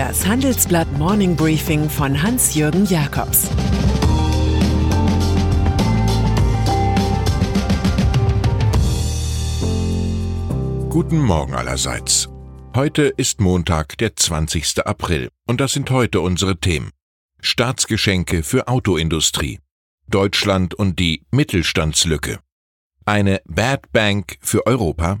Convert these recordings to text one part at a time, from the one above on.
Das Handelsblatt Morning Briefing von Hans-Jürgen Jakobs Guten Morgen allerseits. Heute ist Montag, der 20. April, und das sind heute unsere Themen. Staatsgeschenke für Autoindustrie, Deutschland und die Mittelstandslücke, eine Bad Bank für Europa,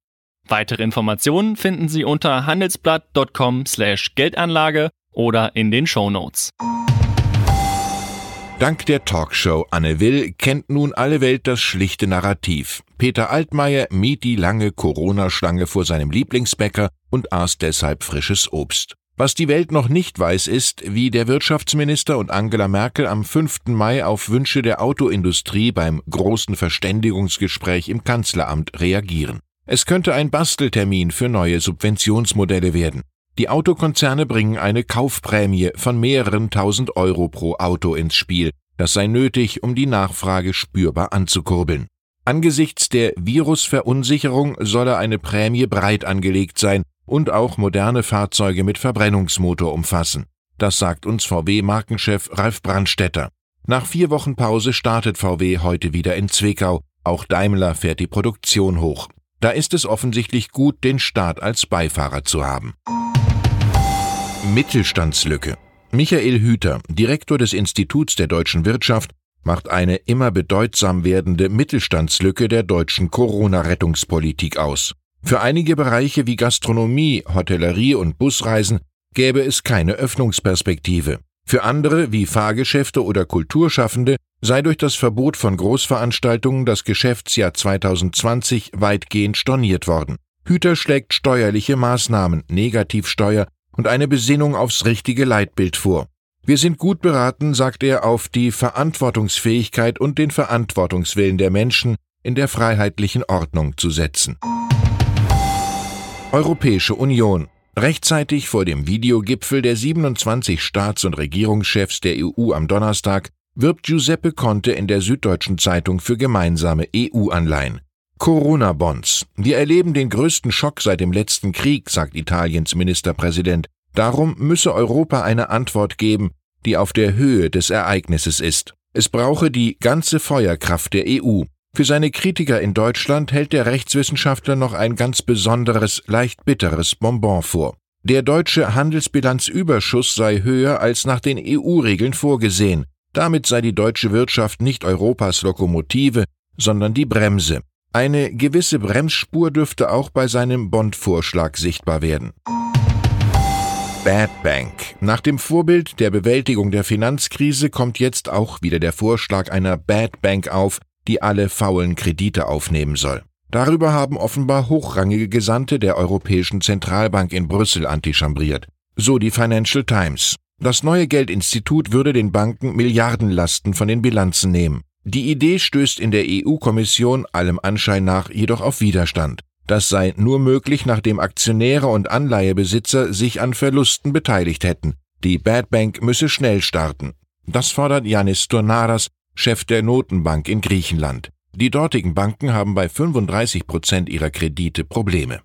Weitere Informationen finden Sie unter handelsblatt.com/geldanlage oder in den Show Notes. Dank der Talkshow Anne Will kennt nun alle Welt das schlichte Narrativ. Peter Altmaier mied die lange Corona-Schlange vor seinem Lieblingsbäcker und aß deshalb frisches Obst. Was die Welt noch nicht weiß, ist, wie der Wirtschaftsminister und Angela Merkel am 5. Mai auf Wünsche der Autoindustrie beim großen Verständigungsgespräch im Kanzleramt reagieren. Es könnte ein Basteltermin für neue Subventionsmodelle werden. Die Autokonzerne bringen eine Kaufprämie von mehreren tausend Euro pro Auto ins Spiel. Das sei nötig, um die Nachfrage spürbar anzukurbeln. Angesichts der Virusverunsicherung solle eine Prämie breit angelegt sein und auch moderne Fahrzeuge mit Verbrennungsmotor umfassen. Das sagt uns VW-Markenchef Ralf Brandstetter. Nach vier Wochen Pause startet VW heute wieder in Zwickau. Auch Daimler fährt die Produktion hoch. Da ist es offensichtlich gut, den Staat als Beifahrer zu haben. Mittelstandslücke. Michael Hüter, Direktor des Instituts der deutschen Wirtschaft, macht eine immer bedeutsam werdende Mittelstandslücke der deutschen Corona-Rettungspolitik aus. Für einige Bereiche wie Gastronomie, Hotellerie und Busreisen gäbe es keine Öffnungsperspektive. Für andere wie Fahrgeschäfte oder Kulturschaffende sei durch das Verbot von Großveranstaltungen das Geschäftsjahr 2020 weitgehend storniert worden. Hüter schlägt steuerliche Maßnahmen, Negativsteuer und eine Besinnung aufs richtige Leitbild vor. Wir sind gut beraten, sagt er, auf die Verantwortungsfähigkeit und den Verantwortungswillen der Menschen in der freiheitlichen Ordnung zu setzen. Europäische Union Rechtzeitig vor dem Videogipfel der 27 Staats- und Regierungschefs der EU am Donnerstag wirbt Giuseppe Conte in der Süddeutschen Zeitung für gemeinsame EU-Anleihen. Corona-Bonds. Wir erleben den größten Schock seit dem letzten Krieg, sagt Italiens Ministerpräsident. Darum müsse Europa eine Antwort geben, die auf der Höhe des Ereignisses ist. Es brauche die ganze Feuerkraft der EU. Für seine Kritiker in Deutschland hält der Rechtswissenschaftler noch ein ganz besonderes, leicht bitteres Bonbon vor. Der deutsche Handelsbilanzüberschuss sei höher als nach den EU-Regeln vorgesehen. Damit sei die deutsche Wirtschaft nicht Europas Lokomotive, sondern die Bremse. Eine gewisse Bremsspur dürfte auch bei seinem Bond-Vorschlag sichtbar werden. Bad Bank. Nach dem Vorbild der Bewältigung der Finanzkrise kommt jetzt auch wieder der Vorschlag einer Bad Bank auf, die alle faulen Kredite aufnehmen soll. Darüber haben offenbar hochrangige Gesandte der Europäischen Zentralbank in Brüssel antichambriert. So die Financial Times. Das neue Geldinstitut würde den Banken Milliardenlasten von den Bilanzen nehmen. Die Idee stößt in der EU-Kommission allem Anschein nach jedoch auf Widerstand. Das sei nur möglich, nachdem Aktionäre und Anleihebesitzer sich an Verlusten beteiligt hätten. Die Bad Bank müsse schnell starten. Das fordert Yanis Tornaras, Chef der Notenbank in Griechenland. Die dortigen Banken haben bei 35 Prozent ihrer Kredite Probleme.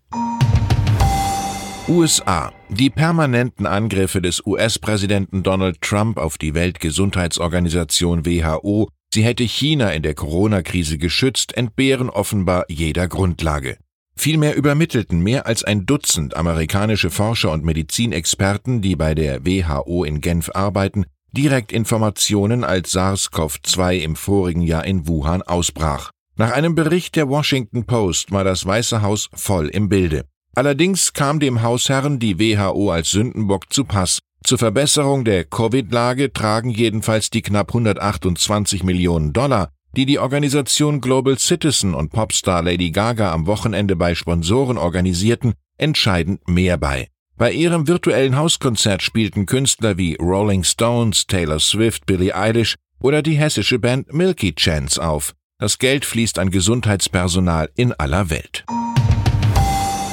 USA. Die permanenten Angriffe des US-Präsidenten Donald Trump auf die Weltgesundheitsorganisation WHO, sie hätte China in der Corona-Krise geschützt, entbehren offenbar jeder Grundlage. Vielmehr übermittelten mehr als ein Dutzend amerikanische Forscher und Medizinexperten, die bei der WHO in Genf arbeiten, direkt Informationen, als SARS-CoV-2 im vorigen Jahr in Wuhan ausbrach. Nach einem Bericht der Washington Post war das Weiße Haus voll im Bilde. Allerdings kam dem Hausherrn die WHO als Sündenbock zu Pass. Zur Verbesserung der Covid-Lage tragen jedenfalls die knapp 128 Millionen Dollar, die die Organisation Global Citizen und Popstar Lady Gaga am Wochenende bei Sponsoren organisierten, entscheidend mehr bei. Bei ihrem virtuellen Hauskonzert spielten Künstler wie Rolling Stones, Taylor Swift, Billie Eilish oder die hessische Band Milky Chance auf. Das Geld fließt an Gesundheitspersonal in aller Welt.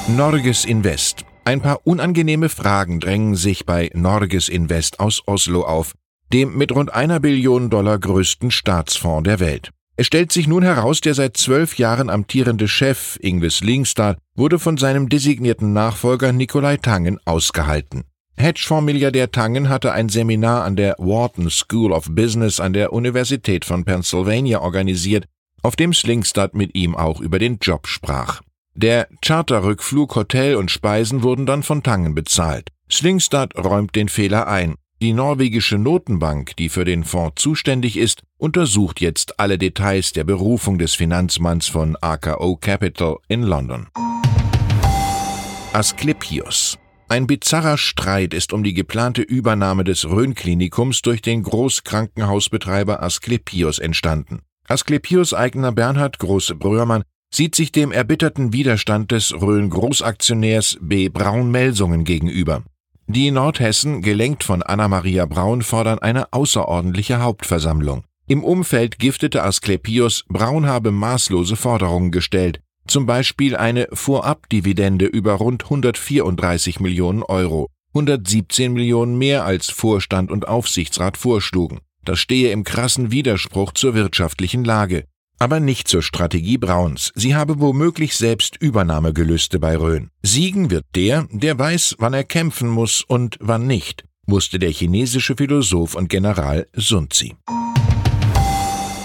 Norges Invest. Ein paar unangenehme Fragen drängen sich bei Norges Invest aus Oslo auf, dem mit rund einer Billion Dollar größten Staatsfonds der Welt. Es stellt sich nun heraus, der seit zwölf Jahren amtierende Chef Ingves Lyngstad wurde von seinem designierten Nachfolger Nikolai Tangen ausgehalten. Hedgefonds-Milliardär Tangen hatte ein Seminar an der Wharton School of Business an der Universität von Pennsylvania organisiert, auf dem Slingstad mit ihm auch über den Job sprach. Der Charterrückflug, Hotel und Speisen wurden dann von Tangen bezahlt. Slingstad räumt den Fehler ein. Die norwegische Notenbank, die für den Fonds zuständig ist, untersucht jetzt alle Details der Berufung des Finanzmanns von AKO Capital in London. Asklepios. Ein bizarrer Streit ist um die geplante Übernahme des Rhön-Klinikums durch den Großkrankenhausbetreiber Asklepios entstanden. Asklepios Eigner Bernhard Große-Bröhrmann sieht sich dem erbitterten Widerstand des Rhön-Großaktionärs B. Braun-Melsungen gegenüber. Die Nordhessen, gelenkt von Anna-Maria Braun, fordern eine außerordentliche Hauptversammlung. Im Umfeld giftete Asklepios, Braun habe maßlose Forderungen gestellt, zum Beispiel eine Vorabdividende über rund 134 Millionen Euro, 117 Millionen mehr als Vorstand und Aufsichtsrat vorschlugen. Das stehe im krassen Widerspruch zur wirtschaftlichen Lage aber nicht zur Strategie Brauns. Sie habe womöglich selbst Übernahmegelüste bei Rhön. Siegen wird der, der weiß, wann er kämpfen muss und wann nicht, wusste der chinesische Philosoph und General Sun Tzu.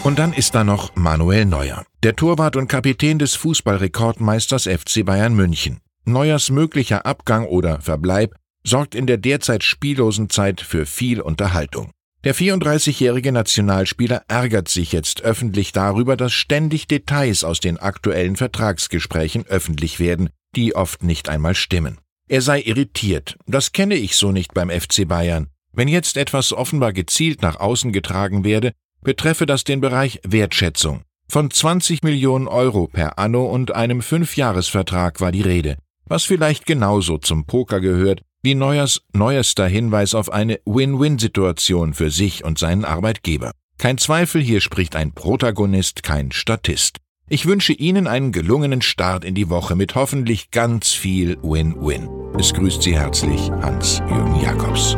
Und dann ist da noch Manuel Neuer, der Torwart und Kapitän des Fußballrekordmeisters FC Bayern München. Neuers möglicher Abgang oder Verbleib sorgt in der derzeit spiellosen Zeit für viel Unterhaltung. Der 34-jährige Nationalspieler ärgert sich jetzt öffentlich darüber, dass ständig Details aus den aktuellen Vertragsgesprächen öffentlich werden, die oft nicht einmal stimmen. Er sei irritiert. Das kenne ich so nicht beim FC Bayern. Wenn jetzt etwas offenbar gezielt nach außen getragen werde, betreffe das den Bereich Wertschätzung. Von 20 Millionen Euro per Anno und einem Fünfjahresvertrag war die Rede, was vielleicht genauso zum Poker gehört wie Neuers neuester Hinweis auf eine Win-Win-Situation für sich und seinen Arbeitgeber. Kein Zweifel, hier spricht ein Protagonist, kein Statist. Ich wünsche Ihnen einen gelungenen Start in die Woche mit hoffentlich ganz viel Win-Win. Es grüßt Sie herzlich Hans-Jürgen Jakobs.